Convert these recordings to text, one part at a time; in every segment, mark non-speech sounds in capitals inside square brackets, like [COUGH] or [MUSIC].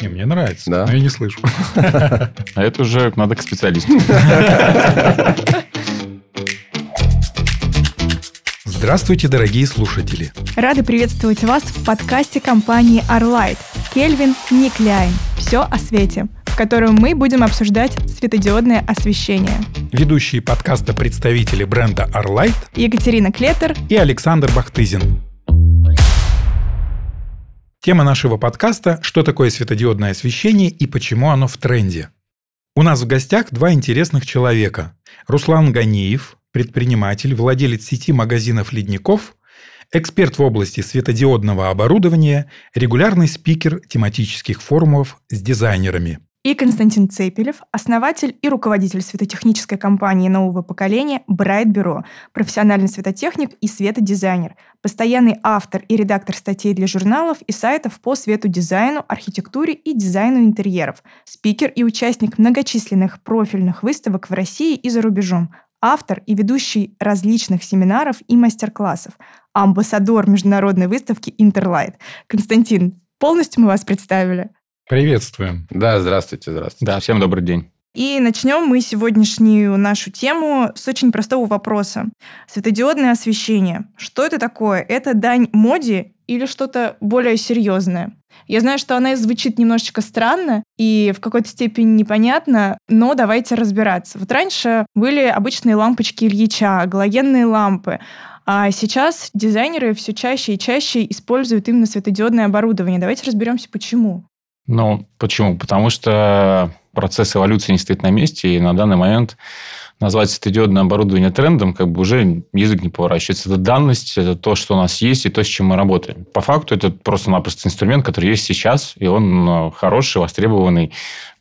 Не, мне нравится, Да? но я не слышу. А это уже надо к специалисту. Здравствуйте, дорогие слушатели. Рады приветствовать вас в подкасте компании Arlight Кельвин Никляйн «Все о свете», в котором мы будем обсуждать светодиодное освещение. Ведущие подкаста представители бренда Arlight Екатерина Клетер и Александр Бахтызин. Тема нашего подкаста «Что такое светодиодное освещение и почему оно в тренде?». У нас в гостях два интересных человека. Руслан Ганиев, предприниматель, владелец сети магазинов «Ледников», эксперт в области светодиодного оборудования, регулярный спикер тематических форумов с дизайнерами. И Константин Цепелев, основатель и руководитель светотехнической компании нового поколения Bright Bureau, профессиональный светотехник и светодизайнер, постоянный автор и редактор статей для журналов и сайтов по светодизайну, архитектуре и дизайну интерьеров, спикер и участник многочисленных профильных выставок в России и за рубежом, автор и ведущий различных семинаров и мастер-классов, амбассадор международной выставки Интерлайт. Константин, полностью мы вас представили. Приветствуем. Да, здравствуйте, здравствуйте. Да, всем добрый день. И начнем мы сегодняшнюю нашу тему с очень простого вопроса. Светодиодное освещение. Что это такое? Это дань моде или что-то более серьезное? Я знаю, что она звучит немножечко странно и в какой-то степени непонятно, но давайте разбираться. Вот раньше были обычные лампочки Ильича, галогенные лампы, а сейчас дизайнеры все чаще и чаще используют именно светодиодное оборудование. Давайте разберемся, почему. Ну, почему? Потому что процесс эволюции не стоит на месте, и на данный момент назвать светодиодное оборудование трендом, как бы уже язык не поворачивается. Это данность, это то, что у нас есть, и то, с чем мы работаем. По факту, это просто-напросто инструмент, который есть сейчас, и он э, хороший, востребованный,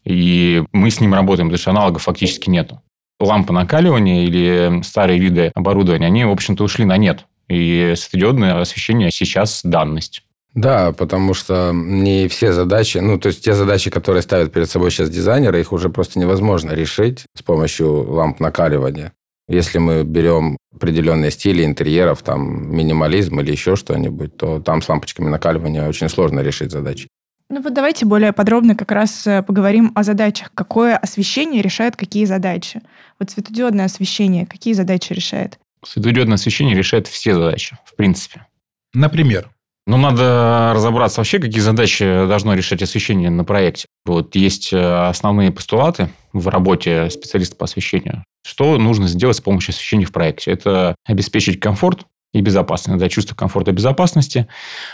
и мы с ним работаем, потому что аналогов фактически нету. Лампы накаливания или старые виды оборудования, они, в общем-то, ушли на нет. И светодиодное освещение сейчас данность. Да, потому что не все задачи, ну, то есть те задачи, которые ставят перед собой сейчас дизайнеры, их уже просто невозможно решить с помощью ламп накаливания. Если мы берем определенные стили интерьеров, там минимализм или еще что-нибудь, то там с лампочками накаливания очень сложно решить задачи. Ну вот давайте более подробно как раз э, поговорим о задачах. Какое освещение решает какие задачи? Вот светодиодное освещение какие задачи решает? Светодиодное освещение решает все задачи, в принципе. Например, Ну, надо разобраться вообще, какие задачи должно решать освещение на проекте. Вот есть э, основные постулаты в работе специалиста по освещению. Что нужно сделать с помощью освещения в проекте? Это обеспечить комфорт и безопасность, да, чувство комфорта и безопасности,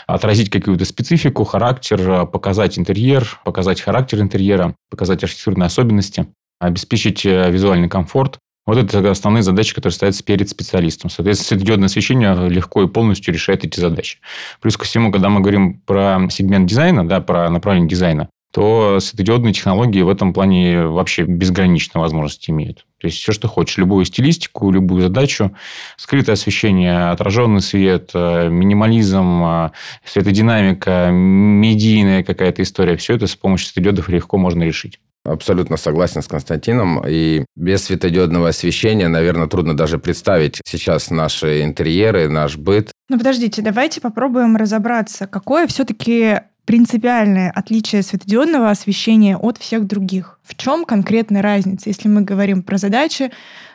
отразить какую-то специфику, характер, показать интерьер, показать характер интерьера, показать архитектурные особенности, обеспечить э, визуальный комфорт, вот это основные задачи, которые ставятся перед специалистом. Соответственно, светодиодное освещение легко и полностью решает эти задачи. Плюс ко всему, когда мы говорим про сегмент дизайна, да, про направление дизайна, то светодиодные технологии в этом плане вообще безграничные возможности имеют. То есть, все, что хочешь, любую стилистику, любую задачу, скрытое освещение, отраженный свет, э, минимализм, э, светодинамика, медийная какая-то история, все это с помощью светодиодов легко можно решить. Абсолютно согласен с Константином. И без светодиодного освещения, наверное, трудно даже представить сейчас наши интерьеры, наш быт. Ну подождите, давайте попробуем разобраться, какое все-таки принципиальное отличие светодиодного освещения от всех других. В чем конкретная разница, если мы говорим про задачи,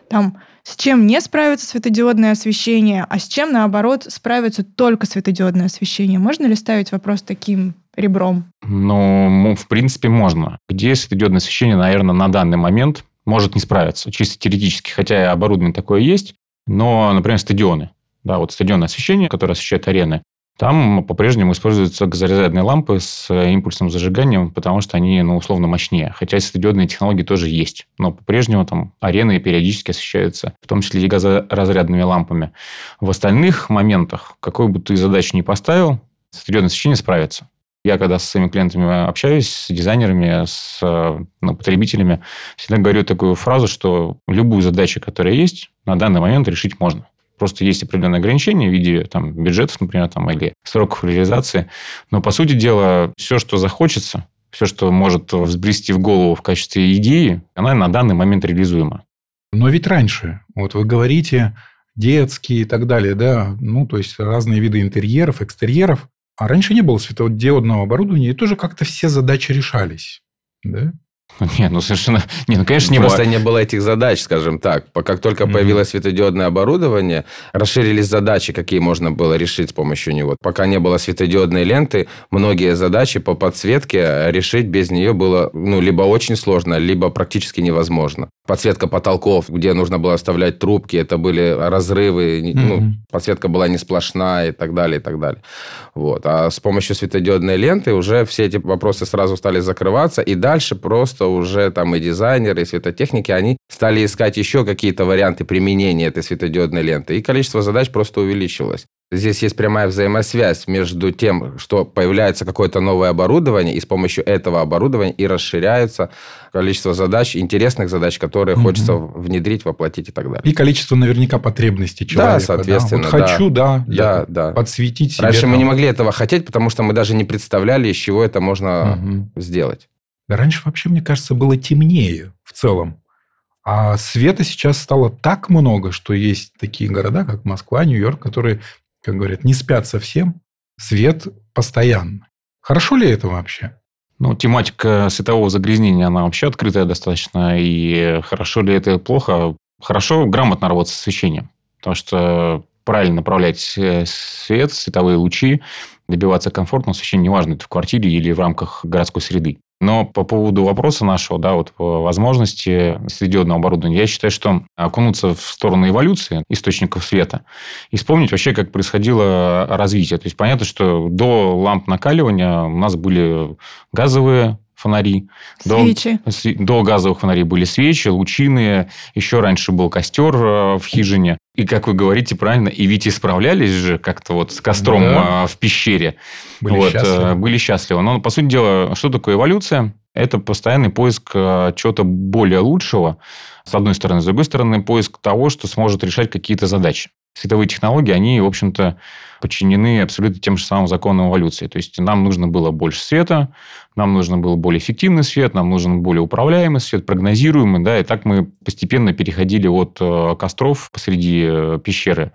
там, с чем не справится светодиодное освещение, а с чем, наоборот, справится только светодиодное освещение? Можно ли ставить вопрос таким ребром? Ну, в принципе, можно. Где светодиодное освещение, наверное, на данный момент может не справиться, чисто теоретически, хотя и оборудование такое есть, но, например, стадионы. Да, вот стадионное освещение, которое освещает арены, там по-прежнему используются газорезервные лампы с э, импульсным зажиганием, потому что они, ну, условно, мощнее. Хотя светодиодные технологии тоже есть. Но по-прежнему там арены периодически освещаются, в том числе и газоразрядными лампами. В остальных моментах, какую бы ты задачу ни поставил, светодиодное освещение справится. Я когда со своими клиентами общаюсь, с дизайнерами, с э, ну, потребителями, всегда говорю такую фразу, что любую задачу, которая есть, на данный момент решить можно. Просто есть определенные ограничения в виде там, бюджетов, например, там, или сроков реализации. Но, по сути дела, все, что захочется, все, что может взбрести в голову в качестве идеи, она на данный момент реализуема. Но ведь раньше, вот вы говорите, детские и так далее, да, ну, то есть разные виды интерьеров, экстерьеров, А раньше не было светодиодного оборудования, и тоже как-то все задачи решались. Да? [LAUGHS] Нет, ну совершенно... [LAUGHS] Нет, ну, конечно, не Просто было. не было этих задач, скажем так. Как только Мгм. появилось светодиодное оборудование, расширились задачи, какие можно было решить с помощью него. Пока не было светодиодной ленты, многие задачи по подсветке решить без нее было ну, либо очень сложно, либо практически невозможно. Подсветка потолков, где нужно было оставлять трубки, это были разрывы, не- ну, подсветка была не сплошная и так далее, и так далее. Вот. А с помощью светодиодной ленты уже все эти вопросы сразу стали закрываться, и дальше просто уже там и дизайнеры, и светотехники, они стали искать еще какие-то варианты применения этой светодиодной ленты, и количество задач просто увеличилось. Здесь есть прямая взаимосвязь между тем, что появляется какое-то новое оборудование, и с помощью этого оборудования и расширяется количество задач, интересных задач, которые Мгм. хочется внедрить, воплотить и так далее. И количество наверняка потребностей человека. соответственно, Вот да. хочу, да, Да, да. подсветить себе. Раньше мы там. не могли этого хотеть, потому что мы даже не представляли, из чего это можно Мгм. сделать. Раньше вообще, мне кажется, было темнее в целом. А света сейчас стало так много, что есть такие города, как Москва, Нью-Йорк, которые, как говорят, не спят совсем. Свет постоянно. Хорошо ли это вообще? Ну, тематика светового загрязнения, она вообще открытая достаточно. И хорошо ли это плохо? Хорошо грамотно работать с освещением. Потому что правильно направлять э, свет, световые лучи, добиваться комфортного освещения, неважно, это в квартире или в рамках городской среды. Но по поводу вопроса нашего, да, вот по возможности светодиодного оборудования, я считаю, что окунуться в сторону эволюции источников света и вспомнить вообще, как происходило развитие. То есть, понятно, что до ламп накаливания у нас были газовые фонари, до, Свечи. сви- до газовых фонарей были свечи, лучины, еще раньше был костер э, в хижине. И, как вы говорите правильно, и ведь исправлялись же как-то вот с костром Да. э, в пещере. Были Вот, счастливы. э, были счастливы. Но, по сути дела, что такое эволюция? Это постоянный поиск э, чего-то более лучшего, с одной стороны. С другой стороны, поиск того, что сможет решать какие-то задачи. Световые технологии, они, в общем-то, подчинены абсолютно тем же самым законам эволюции. То есть, нам нужно было больше света, нам нужно был более эффективный свет, нам нужен более управляемый свет, прогнозируемый, да, и так мы постепенно переходили от э, костров посреди э, пещеры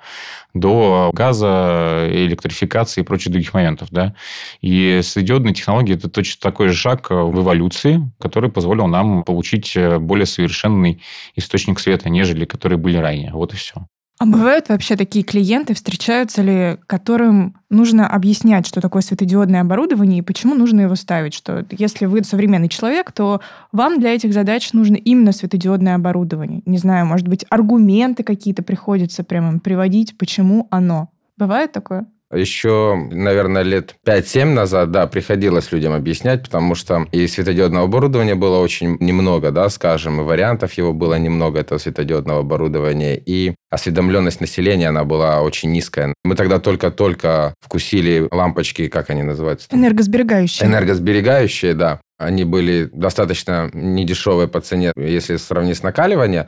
до газа, электрификации и прочих других моментов, да. И светодиодные технологии – это точно такой же шаг э, в эволюции, который позволил нам получить более совершенный источник света, нежели которые были ранее. Вот и все. А бывают вообще такие клиенты, встречаются ли, которым нужно объяснять, что такое светодиодное оборудование и почему нужно его ставить? Что если вы современный человек, то вам для этих задач нужно именно светодиодное оборудование. Не знаю, может быть, аргументы какие-то приходится прямо приводить, почему оно. Бывает такое? Еще, наверное, лет 5-7 назад, да, приходилось людям объяснять, потому что и светодиодного оборудования было очень немного, да, скажем, и вариантов его было немного, этого светодиодного оборудования, и осведомленность населения, она была очень низкая. Мы тогда только-только вкусили лампочки, как они называются? Энергосберегающее. Энергосберегающие, да. Они были достаточно недешевые по цене, если сравнить с накаливанием,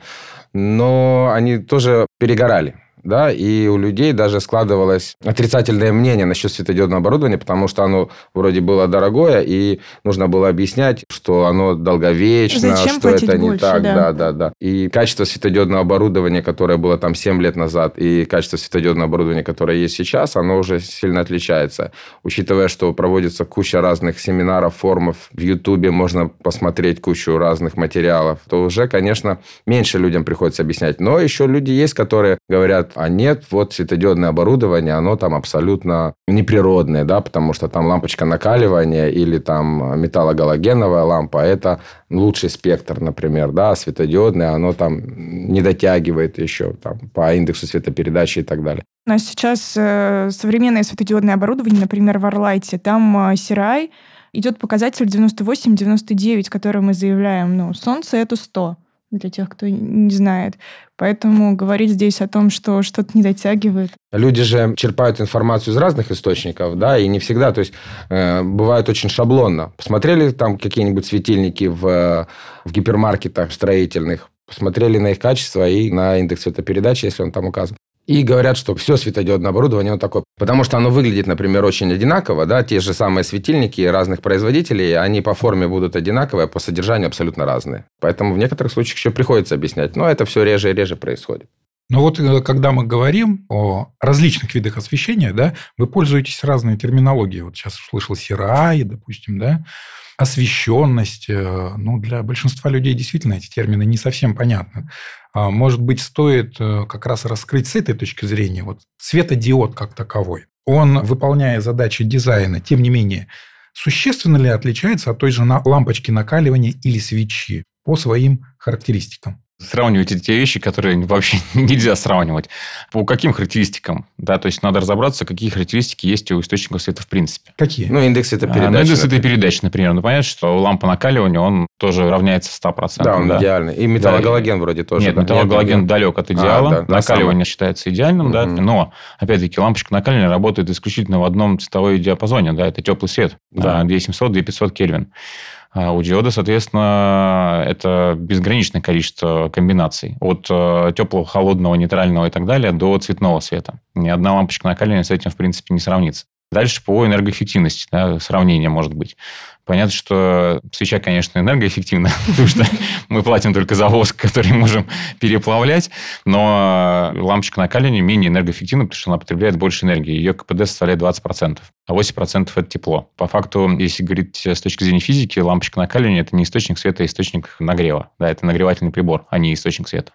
но они тоже перегорали. Да, и у людей даже складывалось отрицательное мнение насчет светодиодного оборудования, потому что оно вроде было дорогое, и нужно было объяснять, что оно долговечно, Зачем что это не больше, так. да. Да, да, да. И качество светодиодного оборудования, которое было там 7 лет назад, и качество светодиодного оборудования, которое есть сейчас, оно уже сильно отличается. Учитывая, что проводится куча разных семинаров, форумов, в Ютубе можно посмотреть кучу разных материалов, то уже, конечно, меньше людям приходится объяснять. Но еще люди есть, которые говорят, а нет, вот светодиодное оборудование, оно там абсолютно неприродное, да, потому что там лампочка накаливания или там металлогалогеновая лампа, это лучший спектр, например, да, а светодиодное, оно там не дотягивает еще там, по индексу светопередачи и так далее. У нас сейчас э, современное светодиодное оборудование, например, в Арлайте, там э, CRI идет показатель 98-99, который мы заявляем, ну, солнце это 100, для тех, кто не знает. Поэтому говорить здесь о том, что что-то не дотягивает. Люди же черпают информацию из разных источников, да, и не всегда, то есть э, бывает очень шаблонно. Посмотрели там какие-нибудь светильники в, в гипермаркетах строительных, посмотрели на их качество и на индекс светопередачи, если он там указан. И говорят, что все светодиодное оборудование, оно такое. Потому что оно выглядит, например, очень одинаково, да, те же самые светильники разных производителей, они по форме будут одинаковые, а по содержанию абсолютно разные. Поэтому в некоторых случаях еще приходится объяснять. Но это все реже и реже происходит. Но вот э, когда мы говорим о различных видах освещения, да, вы пользуетесь разной терминологией. Вот сейчас услышал CRI, допустим, да, освещенность. Э, ну, для большинства людей действительно эти термины не совсем понятны. А, может быть, стоит э, как раз раскрыть с этой точки зрения вот светодиод как таковой. Он, выполняя задачи дизайна, тем не менее, существенно ли отличается от той же лампочки накаливания или свечи по своим характеристикам? Сравнивать эти вещи, которые [LAUGHS] вообще нельзя сравнивать. По каким характеристикам? Да, то есть надо разобраться, какие характеристики есть у источников света в принципе. Какие? Ну, индекс это передачи. А, ну, индекс это передачи, например. Ну, понятно, что лампа накаливания, он тоже равняется 100%. Да, он да? идеальный. И металлогалоген да. вроде тоже. Нет, да? металлогалоген Нет, далек от идеала. А, да, накаливание да, считается идеальным, угу. да. Но, опять-таки, лампочка накаливания работает исключительно в одном цветовой диапазоне, да, это теплый свет. Да. 2700-2500 Кельвин. А у диода, соответственно, это безграничное количество комбинаций. От э, теплого, холодного, нейтрального и так далее до цветного света. Ни одна лампочка накаливания с этим, в принципе, не сравнится. Дальше по энергоэффективности, да, сравнение может быть. Понятно, что свеча, конечно, энергоэффективна, [LAUGHS] потому что мы платим только за воск, который можем переплавлять, но лампочка накаливания менее энергоэффективна, потому что она потребляет больше энергии. Ее КПД составляет 20%, а 8% это тепло. По факту, если говорить с точки зрения физики, лампочка накаливания это не источник света, а источник нагрева. Да, это нагревательный прибор, а не источник света.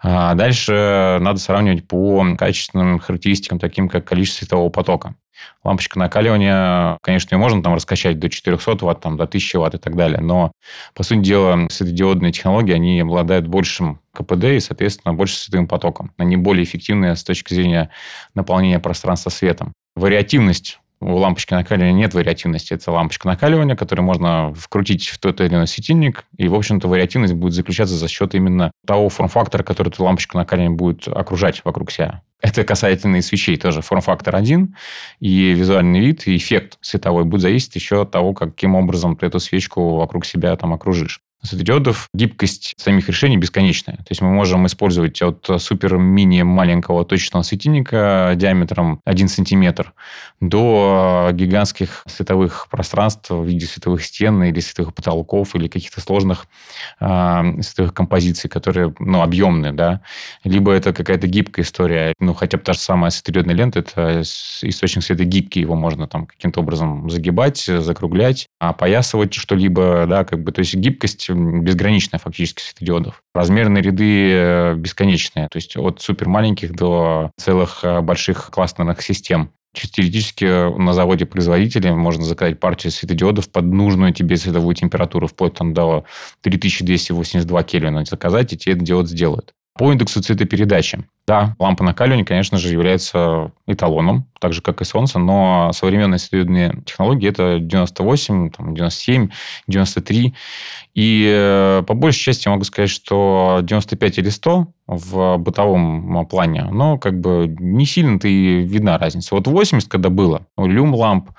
А дальше надо сравнивать по качественным характеристикам, таким как количество светового потока. Лампочка накаливания, конечно, ее можно там раскачать до 400 ватт, там, до 1000 ватт и так далее, но, по сути дела, светодиодные технологии, они обладают большим КПД и, соответственно, больше световым потоком. Они более эффективны с точки зрения наполнения пространства светом. Вариативность у лампочки накаливания нет вариативности. Это лампочка накаливания, которую можно вкрутить в тот или иной светильник. И, в общем-то, вариативность будет заключаться за счет именно того форм-фактора, который эту лампочку накаливания будет окружать вокруг себя. Это касательно и свечей тоже. Форм-фактор один, и визуальный вид, и эффект световой будет зависеть еще от того, каким образом ты эту свечку вокруг себя там окружишь светодиодов гибкость самих решений бесконечная. То есть мы можем использовать от супер-мини маленького точечного светильника диаметром 1 сантиметр до гигантских световых пространств в виде световых стен или световых потолков или каких-то сложных э, световых композиций, которые ну, объемные. Да? Либо это какая-то гибкая история. Ну, хотя бы та же самая светодиодная лента, это источник света гибкий, его можно там каким-то образом загибать, закруглять, опоясывать что-либо. Да? Как бы, то есть гибкость безграничная фактически светодиодов. Размерные ряды э, бесконечные, то есть от супер маленьких до целых э, больших кластерных систем. Чисто теоретически на заводе производителя можно заказать партию светодиодов под нужную тебе световую температуру, вплоть там до 3282 Кельвина заказать, и тебе диод сделают. По индексу цветопередачи. Да, лампа накаливания, конечно же, является эталоном, так же, как и солнце, но современные светодиодные технологии – это 98, там, 97, 93. И э, по большей части могу сказать, что 95 или 100 в бытовом плане, но как бы не сильно-то и видна разница. Вот 80, когда было, у люм-ламп,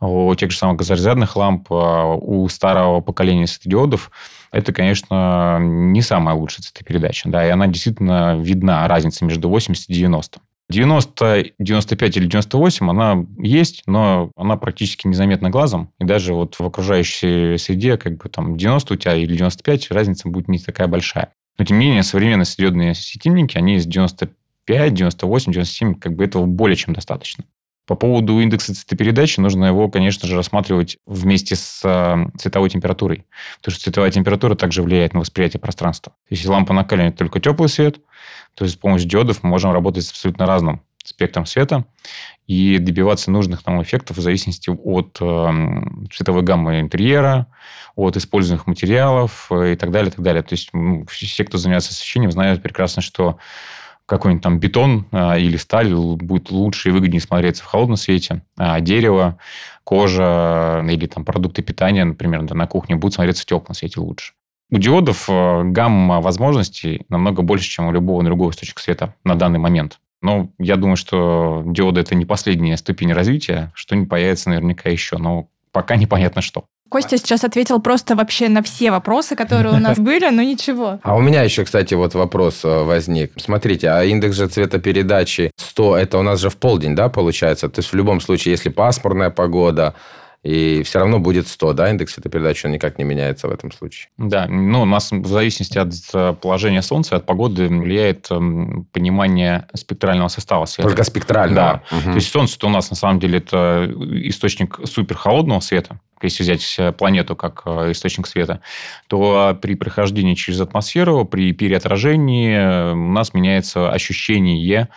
у тех же самых газорезервных ламп, а, у старого поколения светодиодов – это, конечно, не самая лучшая цветопередача. Да, и она действительно видна, разница между 80 и 90. 90, 95 или 98 она есть, но она практически незаметна глазом. И даже вот в окружающей среде, как бы там 90 у тебя или 95, разница будет не такая большая. Но, тем не менее, современные светодиодные светильники, они из 95, 98, 97, как бы этого более чем достаточно. По поводу индекса цветопередачи нужно его, конечно же, рассматривать вместе с э, цветовой температурой. Потому что цветовая температура также влияет на восприятие пространства. Если лампа накаливает только теплый свет, то есть с помощью диодов мы можем работать с абсолютно разным спектром света и добиваться нужных нам эффектов в зависимости от э, цветовой гаммы интерьера, от используемых материалов э, и так далее, и так далее. То есть все, кто занимается освещением, знают прекрасно, что какой-нибудь там бетон а, или сталь будет лучше и выгоднее смотреться в холодном свете, а дерево, кожа или там продукты питания, например, да, на кухне будут смотреться в теплом свете лучше. У диодов а, гамма возможностей намного больше, чем у любого другого источника света на данный момент. Но я думаю, что диоды – это не последняя ступень развития, что не появится наверняка еще, но пока [LAUGHS] непонятно что. Костя сейчас ответил просто вообще на все вопросы, которые у нас [LAUGHS] были, но ничего. А у меня еще, кстати, вот вопрос э, возник. Смотрите, а индекс же цветопередачи 100, это у нас же в полдень, да, получается? То есть в любом случае, если пасмурная погода, и все равно будет 100, да, индекс светопередачи, он никак не меняется в этом случае. Да, ну, у нас в зависимости от э, положения Солнца, от погоды влияет эм, понимание спектрального состава света. Только спектрального? Да. Угу. То есть Солнце-то у нас на самом деле это источник суперхолодного света, если взять э, планету как э, источник света, то при прохождении через атмосферу, при переотражении у нас меняется ощущение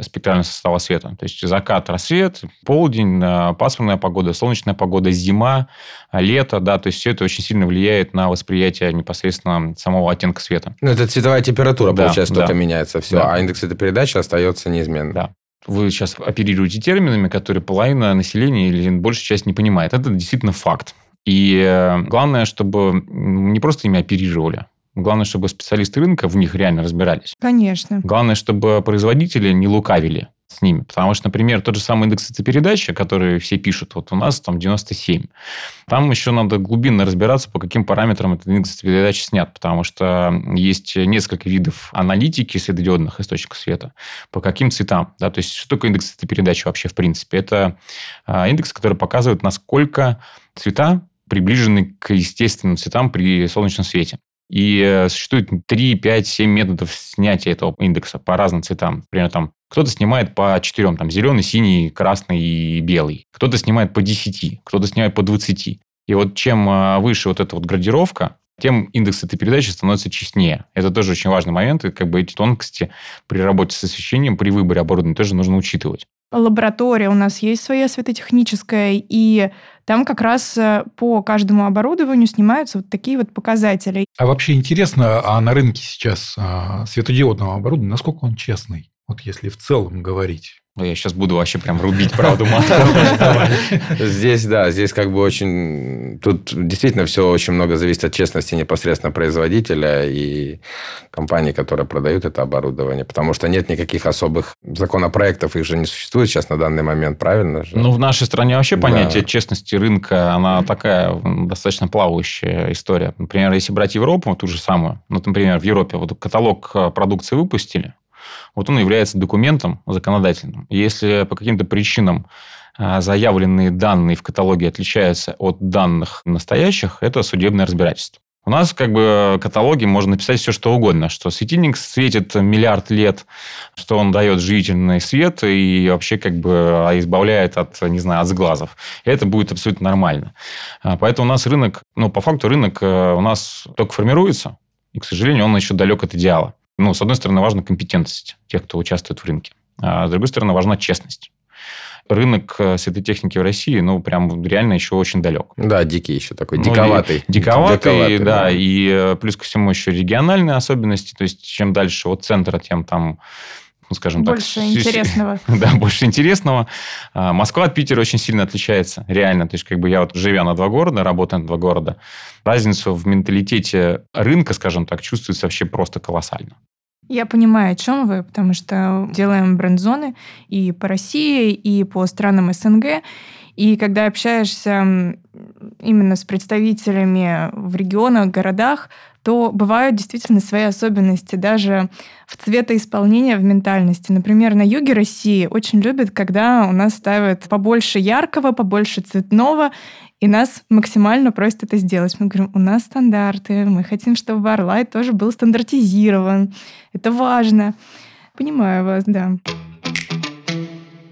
спектрального состава света. То есть закат, рассвет, полдень, э, пасмурная погода, солнечная погода, зима, лето, да, то есть все это очень сильно влияет на восприятие непосредственно самого оттенка света. Ну, это цветовая температура, да, получается, да. что-то меняется, все, да. а индекс светопередачи остается неизменным. Да. Вы сейчас оперируете терминами, которые половина населения или большая часть не понимает. Это действительно факт. И э, главное, чтобы не просто ими оперировали, Главное, чтобы специалисты рынка в них реально разбирались. Конечно. Главное, чтобы производители не лукавили с ними. Потому что, например, тот же самый индекс передачи, который все пишут, вот у нас там 97. Там еще надо глубинно разбираться, по каким параметрам этот индекс передачи снят. Потому что есть несколько видов аналитики светодиодных источников света. По каким цветам. Да? То есть, что такое индекс передачи вообще в принципе? Это а, индекс, который показывает, насколько цвета приближены к естественным цветам при солнечном свете. И э, существует 3, 5, 7 методов снятия этого индекса по разным цветам. Например, там кто-то снимает по четырем, там зеленый, синий, красный и белый. Кто-то снимает по 10, кто-то снимает по 20. И вот чем э, выше вот эта вот градировка, тем индекс этой передачи становится честнее. Это тоже очень важный момент, и как бы эти тонкости при работе с освещением, при выборе оборудования тоже нужно учитывать лаборатория у нас есть своя светотехническая, и там как раз э, по каждому оборудованию снимаются вот такие вот показатели. А вообще интересно, а на рынке сейчас а, светодиодного оборудования, насколько он честный? Вот если в целом говорить. Я сейчас буду вообще прям рубить правду Здесь, да, здесь как бы очень... Тут действительно все очень много зависит от честности непосредственно производителя и компании, которые продают это оборудование. Потому что нет никаких особых законопроектов, их же не существует сейчас на данный момент, правильно же? Ну, в нашей стране вообще понятие честности рынка, она такая достаточно плавающая история. Например, если брать Европу, ту же самую, ну, например, в Европе вот каталог э, продукции выпустили, вот он является документом законодательным. Если по каким-то причинам а, заявленные данные в каталоге отличаются от данных настоящих, это судебное разбирательство. У нас как бы каталоге можно написать все, что угодно, что светильник светит миллиард лет, что он дает живительный свет и вообще как бы а, избавляет от, не знаю, от сглазов. И это будет абсолютно нормально. А, поэтому у нас рынок, ну, по факту рынок э, у нас только формируется, и, к сожалению, он еще далек от идеала. Ну, с одной стороны, важна компетентность тех, кто участвует в рынке. А с другой стороны, важна честность. Рынок э, светотехники в России, ну, прям реально еще очень далек. Да, дикий еще такой, ну, диковатый. Диковатый, диковатый да, да, и э, плюс ко всему еще региональные особенности, то есть чем дальше от центра, тем там ну, скажем больше так... Больше интересного. [LAUGHS] Да, больше интересного. А, Москва от Питера очень сильно отличается, реально. То есть, как бы я вот, живя на два города, работая на два города, разницу в менталитете рынка, скажем так, чувствуется вообще просто колоссально. Я понимаю, о чем вы, потому что делаем бренд-зоны и по России, и по странам СНГ. И когда общаешься именно с представителями в регионах, городах, то бывают действительно свои особенности даже в цветоисполнении, в ментальности. Например, на юге России очень любят, когда у нас ставят побольше яркого, побольше цветного, и нас максимально просят это сделать. Мы говорим, у нас стандарты, мы хотим, чтобы Барлайт тоже был стандартизирован. Это важно. Понимаю вас, да.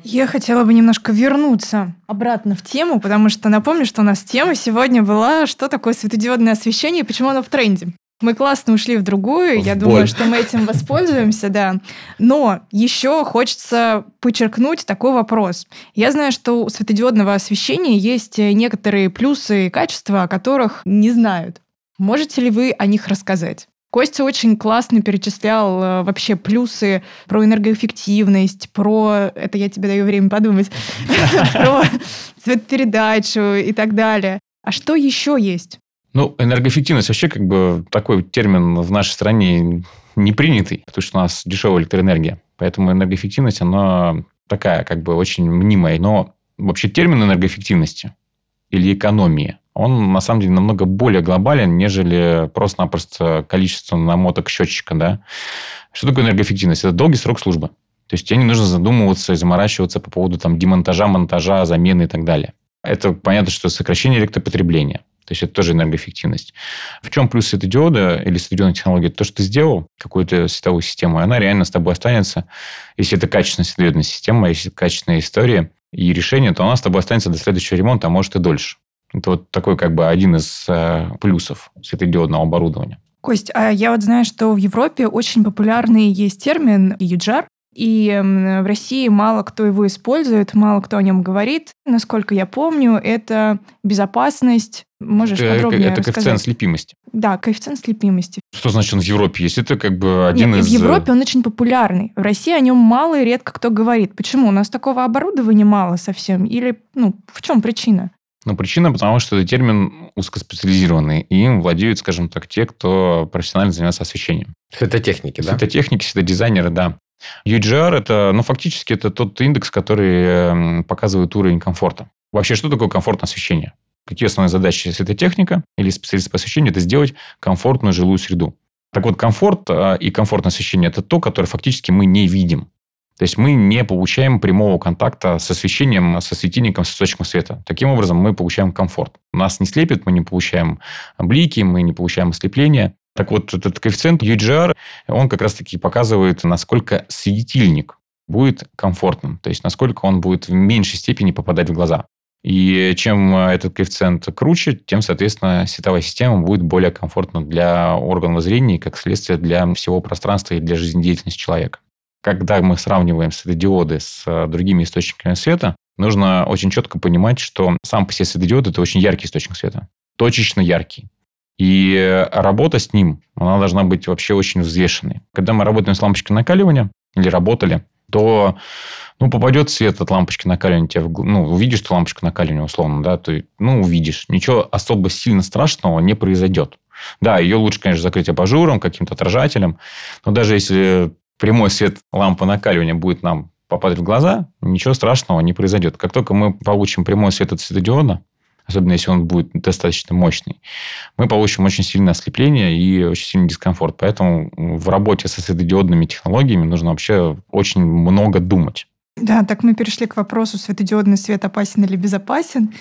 Я хотела бы немножко вернуться обратно в тему, потому что напомню, что у нас тема сегодня была, что такое светодиодное освещение и почему оно в тренде. Мы классно ушли в другую, в я боль. думаю, что мы этим воспользуемся, да. Но еще хочется подчеркнуть такой вопрос. Я знаю, что у светодиодного освещения есть некоторые плюсы и качества, о которых не знают. Можете ли вы о них рассказать? Костя очень классно перечислял э, вообще плюсы про энергоэффективность, про... Это я тебе даю время подумать. [LAUGHS] Про [LAUGHS] цветопередачу и так далее. А что еще есть? Ну, энергоэффективность вообще как бы такой термин в нашей стране не принятый, потому что у нас дешевая электроэнергия. Поэтому энергоэффективность, она такая как бы очень мнимая. Но вообще термин энергоэффективности или экономии, он на самом деле намного более глобален, нежели просто-напросто количество намоток счетчика. Да? Что такое энергоэффективность? Это долгий срок службы. То есть тебе не нужно задумываться и заморачиваться по поводу там, демонтажа, монтажа, замены и так далее. Это понятно, что сокращение электропотребления. То есть это тоже энергоэффективность. В чем плюс светодиода или светодиодной технологии? То, что ты сделал какую-то световую систему, она реально с тобой останется. Если это качественная светодиодная система, если это качественная история и решение, то она с тобой останется до следующего ремонта, а может и дольше. Это вот такой как бы один из э, плюсов светодиодного оборудования. Кость, а я вот знаю, что в Европе очень популярный есть термин юджар, и в России мало кто его использует, мало кто о нем говорит. Насколько я помню, это безопасность. Можешь это, подробнее Это коэффициент рассказать? слепимости. Да, коэффициент слепимости. Что значит он в Европе есть? Это как бы один Нет, из... В Европе он очень популярный. В России о нем мало и редко кто говорит. Почему? У нас такого оборудования мало совсем? Или ну, в чем причина? Ну, причина, потому что это термин узкоспециализированный, и им владеют, скажем так, те, кто профессионально занимается освещением. Светотехники, да? Светотехники, светодизайнеры, да. UGR – это, ну, фактически, это тот индекс, который эм, показывает уровень комфорта. Вообще, что такое комфортное освещение? Какие основные задачи светотехника или специалист по освещению? Это сделать комфортную жилую среду. Так вот, комфорт а, и комфортное освещение – это то, которое фактически мы не видим. То есть мы не получаем прямого контакта с освещением, со светильником, с источником света. Таким образом, мы получаем комфорт. Нас не слепит, мы не получаем блики, мы не получаем ослепления. Так вот, этот коэффициент UGR, он как раз-таки показывает, насколько светильник будет комфортным, то есть насколько он будет в меньшей степени попадать в глаза. И чем этот коэффициент круче, тем, соответственно, световая система будет более комфортна для органов зрения и, как следствие, для всего пространства и для жизнедеятельности человека. Когда мы сравниваем светодиоды с другими источниками света, нужно очень четко понимать, что сам по себе светодиод – это очень яркий источник света. Точечно яркий. И работа с ним, она должна быть вообще очень взвешенной. Когда мы работаем с лампочкой накаливания, или работали, то ну, попадет свет от лампочки накаливания, тебе в, ну, увидишь ты лампочку накаливания условно, да, то, ну, увидишь. Ничего особо сильно страшного не произойдет. Да, ее лучше, конечно, закрыть абажуром, каким-то отражателем, но даже если прямой свет лампы накаливания будет нам попадать в глаза, ничего страшного не произойдет. Как только мы получим прямой свет от светодиода, особенно если он будет достаточно мощный, мы получим очень сильное ослепление и очень сильный дискомфорт. Поэтому в работе со светодиодными технологиями нужно вообще очень много думать. Да, так мы перешли к вопросу, светодиодный свет опасен или безопасен.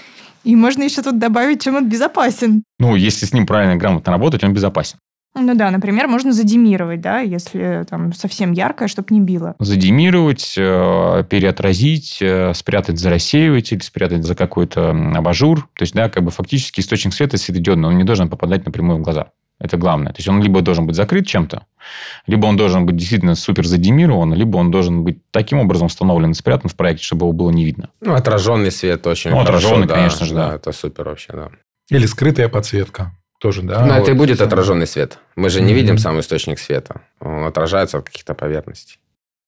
И можно еще тут добавить, чем он безопасен. Ну, если с ним правильно, грамотно работать, он безопасен. Ну да, например, можно задимировать, да, если там совсем яркое, чтобы не било. Задимировать, э, переотразить, э, спрятать за рассеиватель, спрятать за какой-то абажур. То есть, да, как бы фактически источник света светодиодный, он не должен попадать напрямую в глаза. Это главное. То есть, он либо должен быть закрыт чем-то, либо он должен быть действительно супер задимирован, либо он должен быть таким образом установлен и спрятан в проекте, чтобы его было не видно. Ну, отраженный свет очень ну, хорошо. отраженный, да, конечно же, да. да. Это супер вообще, да. Или скрытая подсветка. Тоже, да. Но вот это и будет отраженный свет. Мы же не видим сам источник света. Он отражается от каких-то поверхностей.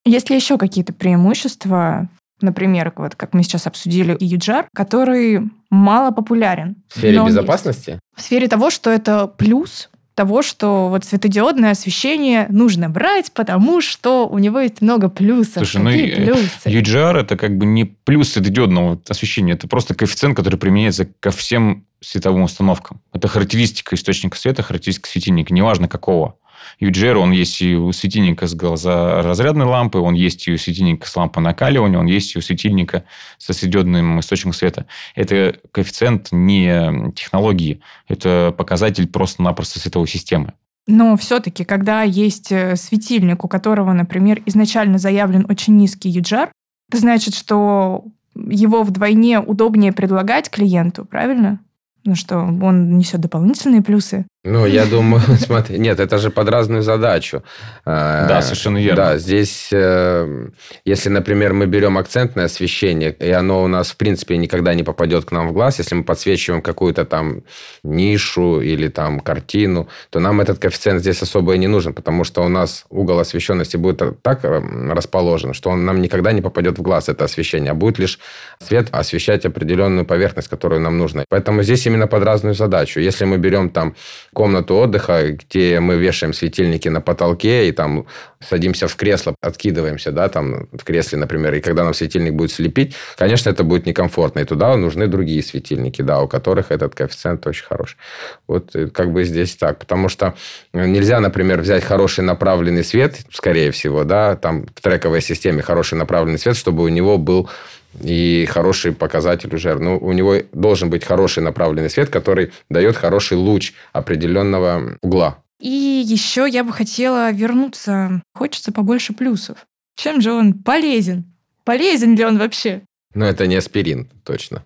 Есть ли еще какие-то преимущества, например, вот как мы сейчас обсудили UJAR, который мало популярен? В сфере но он есть. безопасности? В сфере того, что это плюс того, что вот светодиодное освещение нужно брать, потому что у него есть много плюсов. Слушай, ну Какие и- плюсы? UGR это как бы не плюс светодиодного освещения, это просто коэффициент, который применяется ко всем световым установкам. Это характеристика источника света, характеристика светильника, неважно какого. UGR, он есть и у светильника с газоразрядной лампы, он есть и у светильника с лампой накаливания, он есть и у светильника со светодиодным источником света. Это коэффициент не технологии, это показатель просто-напросто световой системы. Но все-таки, когда есть э, светильник, у которого, например, изначально заявлен очень низкий UJAR, это значит, что его вдвойне удобнее предлагать клиенту, правильно? Ну что, он несет дополнительные плюсы. Ну, я думаю, [LAUGHS] смотри, нет, это же под разную задачу. Э, Да, совершенно верно. Да, здесь, э, если, например, мы берем акцентное освещение, и оно у нас, в принципе, никогда не попадет к нам в глаз, если мы подсвечиваем какую-то там нишу или там картину, то нам этот коэффициент здесь особо и не нужен, потому что у нас угол освещенности будет так э, расположен, что он нам никогда не попадет в глаз, это освещение, а будет лишь свет освещать определенную поверхность, которую нам нужно. Поэтому здесь именно под разную задачу. Если мы берем там комнату отдыха, где мы вешаем светильники на потолке и там садимся в кресло, откидываемся, да, там в кресле, например, и когда нам светильник будет слепить, конечно, это будет некомфортно, и туда нужны другие светильники, да, у которых этот коэффициент очень хороший. Вот э, как бы здесь так, потому что нельзя, например, взять хороший направленный свет, скорее всего, да, там в трековой системе хороший направленный свет, чтобы у него был и хороший показатель уже. Ну, у него должен быть хороший направленный свет, который дает хороший луч определенного угла. И еще я бы хотела вернуться. Хочется побольше плюсов. Чем же он полезен? Полезен ли он вообще? Ну, это не аспирин, точно.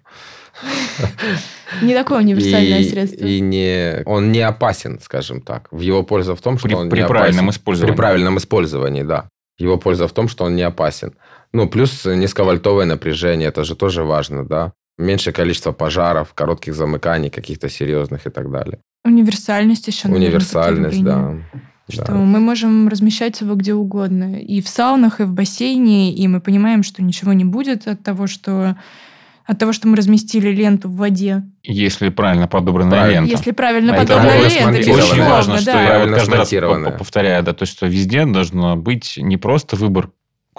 [LAUGHS] Не такое универсальное и, средство. И не, он не опасен, скажем так. В его польза в том, что При, он при не правильном опасен. использовании. При правильном использовании, да. Его польза в том, что он не опасен. Ну, плюс низковольтовое напряжение, это же тоже важно, да. Меньшее количество пожаров, коротких замыканий каких-то серьезных и так далее. Универсальность еще. наверное, Универсальность, такие да. Что Да. мы можем размещать его где угодно. И в саунах, и в бассейне. И мы понимаем, что ничего не будет от того, что от того, что мы разместили ленту в воде. Если правильно подобранная Правильно. лента. Если правильно А это правильно лента, смонтировано. Очень важно, что да. я вот Правильно каждый раз повторяю, да, то есть, что везде должна быть не просто выбор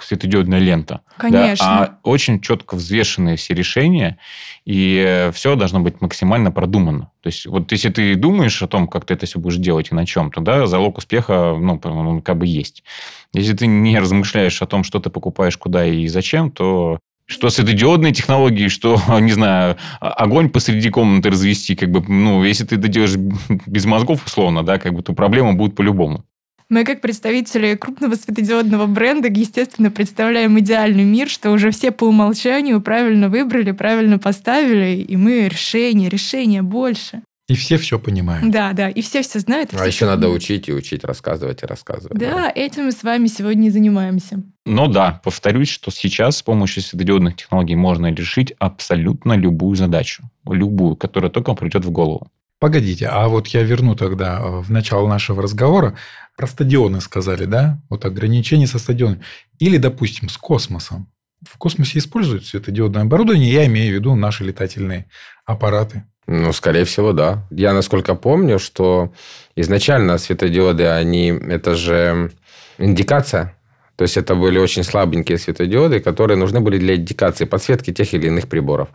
светодиодная лента, да, Конечно. а очень четко взвешенные все решения, и все должно быть максимально продумано. То есть, вот если ты думаешь о том, как ты это все будешь делать и на чем, то да, залог успеха, ну, он как бы есть. Если ты не размышляешь о том, что ты покупаешь, куда и зачем, то что светодиодные технологии, что, [LAUGHS] не знаю, о- огонь посреди комнаты развести, как бы, ну, если ты это делаешь без мозгов, условно, да, как бы, то проблема будет по-любому. Мы, как представители крупного светодиодного бренда, естественно, представляем идеальный мир, что уже все по умолчанию правильно выбрали, правильно поставили, и мы решение, решение больше. И все все понимают. Да, да, и все все знают. и А все еще надо понимают. учить и учить, рассказывать и рассказывать. Да, этим мы с вами сегодня и занимаемся. Но да, повторюсь, что сейчас с помощью светодиодных технологий можно решить абсолютно любую задачу. Любую, которая только придет в голову. Погодите, а вот я верну тогда э, в начало нашего разговора. Про стадионы сказали, да? Вот ограничения со стадионами. Или, допустим, с космосом. В космосе используют светодиодное оборудование, я имею в виду наши летательные аппараты. Ну, скорее всего, да. Я, насколько помню, что изначально светодиоды, они, это же индикация. То есть это были очень слабенькие светодиоды, которые нужны были для индикации подсветки тех или иных приборов.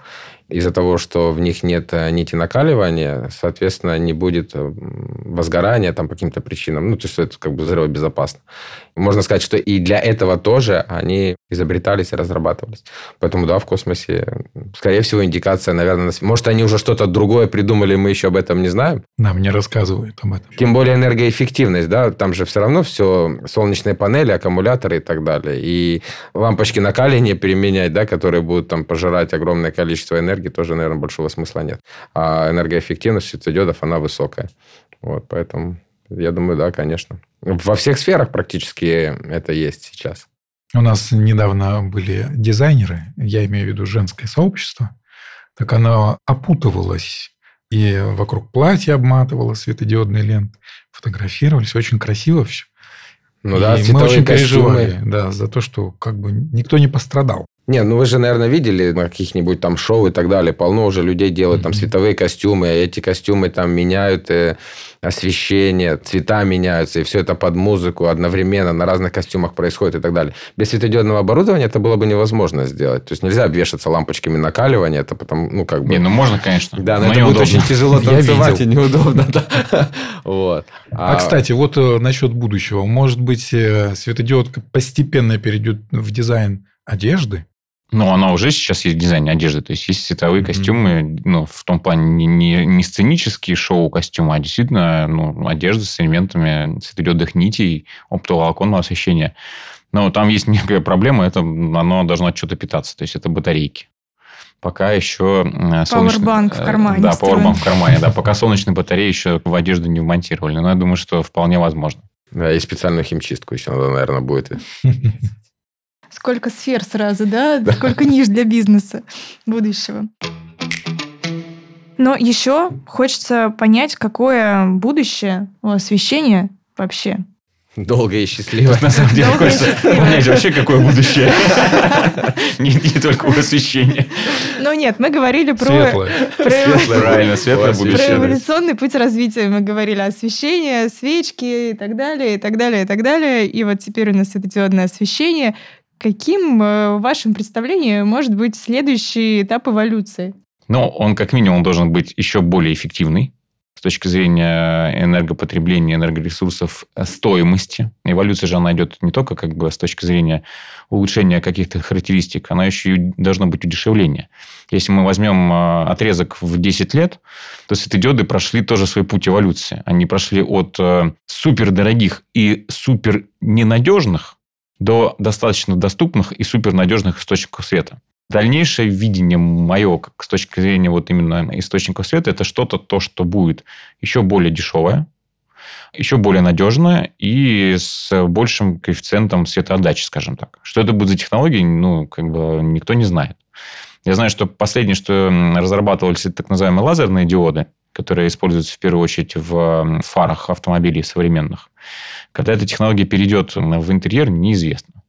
Из-за того, что в них нет э, нити накаливания, соответственно, не будет э, возгорания там по каким-то причинам. Ну, то есть это как бы взрывобезопасно. Можно сказать, что и для этого тоже они изобретались и разрабатывались. Поэтому, да, в космосе, скорее всего, индикация, наверное, на свет- может, они уже что-то другое придумали, мы еще об этом не знаем. Нам не рассказывают об этом. Тем более энергоэффективность, да, там же все равно все солнечные панели, аккумуляторы и так далее. И лампочки накаления [LAUGHS] применять, да, которые будут там пожирать огромное количество энергии, тоже, наверное, большого смысла нет. А энергоэффективность светодиодов, она высокая. Вот, поэтому я думаю, да, конечно. Во всех сферах практически это есть сейчас. У нас недавно были дизайнеры, я имею в виду женское сообщество, так оно опутывалось и вокруг платья обматывало светодиодные ленты, фотографировались, очень красиво все. Ну да, и мы цветовые очень костюмы. переживали, да, за то, что как бы никто не пострадал. Не, ну вы же, наверное, видели на каких-нибудь там шоу и так далее. Полно уже людей делают там световые костюмы. и Эти костюмы там меняют э, освещение, цвета меняются, и все это под музыку одновременно на разных костюмах происходит и так далее. Без светодиодного оборудования это было бы невозможно сделать. То есть нельзя обвешаться лампочками накаливания, это потом, ну как бы... Не, ну можно, конечно. да, но, но это будет очень тяжело танцевать и неудобно. [LAUGHS] да. Вот. А, кстати, вот э, насчет будущего. Может быть, э, светодиодка постепенно перейдет в дизайн одежды? Ну, она уже сейчас есть в дизайне одежды. То есть, есть световые Мгм. костюмы, ну, в том плане не, не, не сценические шоу-костюмы, а действительно ну, одежда с элементами светодиодных нитей, оптоволоконного освещения. Но там есть некая проблема, это оно должно от чего-то питаться. То есть, это батарейки. Пока еще... Powerbank в э, кармане Да. Powerbank в кармане, да. Пока солнечные батареи еще в одежду не вмонтировали. Но я думаю, что вполне возможно. Да, и специальную химчистку еще надо, наверное, будет. [LAUGHS] Сколько сфер сразу, да? Сколько ниш для бизнеса будущего. Но еще хочется понять, какое будущее у освещения вообще. Долго и счастливо. На самом деле, Долго хочется понять вообще, какое будущее. [LAUGHS] Не не только у освещения. Но нет, мы говорили про, Светлое. про, Светлое. Правильно, светлое про будущее. да. эволюционный путь развития. Мы говорили освещение, свечки и так далее, и так далее, и так далее. И вот теперь у нас светодиодное освещение. Каким э, в вашем представлении может быть следующий этап эволюции? Но он как минимум должен быть еще более эффективный. с точки зрения энергопотребления, энергоресурсов, э, стоимости. Эволюция же, она идет не только как бы с точки зрения улучшения каких-то характеристик, она еще и должно быть удешевление. Если мы возьмем э, отрезок в 10 лет, то светодиоды прошли тоже свой путь эволюции. Они прошли от супердорогих и супер ненадежных до достаточно доступных и супернадежных источников света. Дальнейшее видение мое, как с точки зрения вот именно источников света, это что-то то, что будет еще более дешевое, еще более надежное и с большим коэффициентом светоотдачи, скажем так. Что это будет за технологии, ну, как бы никто не знает. Я знаю, что последнее, что разрабатывались, это так называемые лазерные диоды, которые используются в первую очередь в фарах автомобилей современных. Когда эта технология перейдет в интерьер, неизвестно.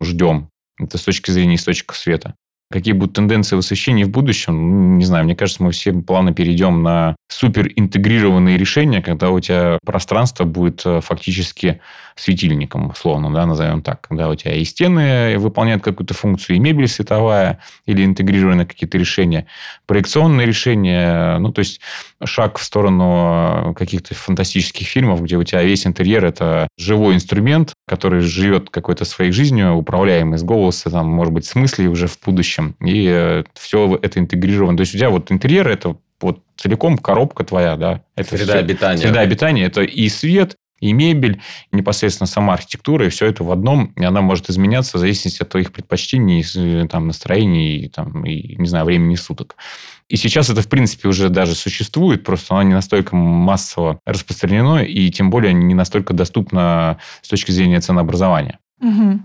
Ждем. Это с точки зрения источников света. Какие будут тенденции в освещении в будущем, не знаю, мне кажется, мы все плавно перейдем на супер интегрированные решения, когда у тебя пространство будет э, фактически светильником, условно, да, назовем так. Когда у тебя и стены выполняют какую-то функцию, и мебель световая, или интегрированные какие-то решения, проекционные решения, ну, то есть шаг в сторону каких-то фантастических фильмов, где у тебя весь интерьер – это живой инструмент, который живет какой-то своей жизнью, управляемый с голоса, там, может быть, с мыслей уже в будущем. И э, все это интегрировано. То есть у тебя вот интерьер – это вот целиком коробка твоя, да. Это среда все, обитания. Среда обитания – это и свет, и мебель, и непосредственно сама архитектура, и все это в одном, и она может изменяться в зависимости от твоих предпочтений, э, там, настроений, и, там, и, не знаю, времени суток. И сейчас это, в принципе, уже даже существует, просто оно не настолько массово распространено, и тем более не настолько доступно с точки зрения ценообразования. Угу.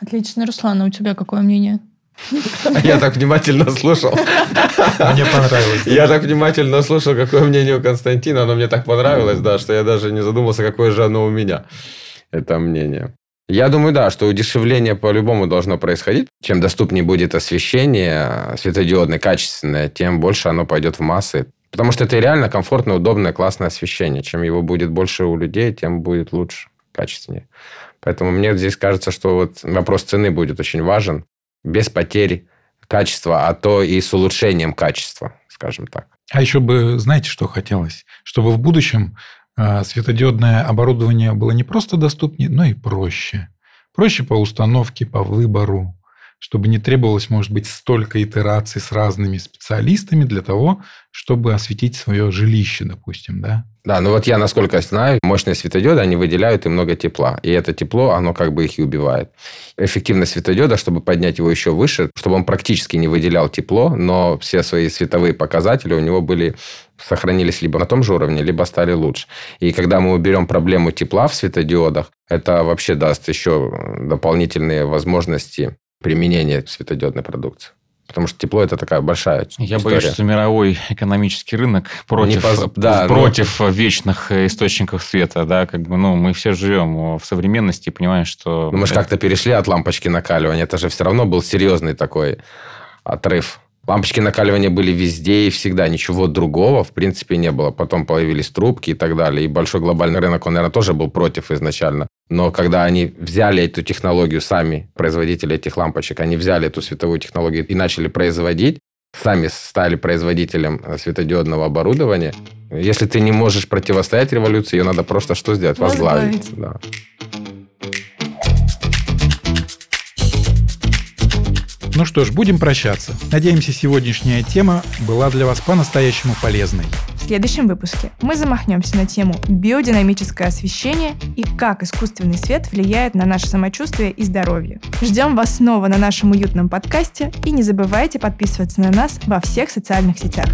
Отлично. Руслан, а у тебя какое мнение? [LAUGHS] Я так внимательно слушал. [LAUGHS] Мне понравилось. Я так внимательно слушал, какое мнение у Константина. Оно мне так понравилось, да, что я даже не задумался, какое же оно у меня. Это мнение. Я думаю, да, что удешевление по-любому должно происходить. Чем доступнее будет освещение светодиодное, качественное, тем больше оно пойдет в массы. Потому что это реально комфортное, удобное, классное освещение. Чем его будет больше у людей, тем будет лучше, качественнее. Поэтому мне здесь кажется, что вот вопрос цены будет очень важен. Без потерь качества, а то и с улучшением качества, скажем так. А еще бы, знаете, что хотелось? Чтобы в будущем а, светодиодное оборудование было не просто доступнее, но и проще. Проще по установке, по выбору, чтобы не требовалось, может быть, столько итераций с разными специалистами для того, чтобы осветить свое жилище, допустим, да? Да, ну вот я, насколько знаю, мощные светодиоды, они выделяют и много тепла. И это тепло, оно как бы их и убивает. Эффективность светодиода, чтобы поднять его еще выше, чтобы он практически не выделял тепло, но все свои световые показатели у него были сохранились либо на том же уровне, либо стали лучше. И когда мы уберем проблему тепла в светодиодах, это вообще даст еще дополнительные возможности применения светодиодной продукции. Потому что тепло это такая большая Я история. боюсь, что мировой экономический рынок против, поз- да, против вечных источников света. Да, как бы, ну, мы все живем в современности и понимаем, что... Ну, мы же как-то перешли от лампочки накаливания. Это же все равно был серьезный такой отрыв. Лампочки накаливания были везде и всегда. Ничего другого, в принципе, не было. Потом появились трубки и так далее. И большой глобальный рынок, он, наверное, тоже был против изначально. Но когда они взяли эту технологию сами, производители этих лампочек, они взяли эту световую технологию и начали производить, сами стали производителем светодиодного оборудования. Если ты не можешь противостоять революции, ее надо просто что сделать? Возглавить. Да. Ну что ж, будем прощаться. Надеемся, сегодняшняя тема была для вас по-настоящему полезной. В следующем выпуске мы замахнемся на тему биодинамическое освещение и как искусственный свет влияет на наше самочувствие и здоровье. Ждем вас снова на нашем уютном подкасте и не забывайте подписываться на нас во всех социальных сетях.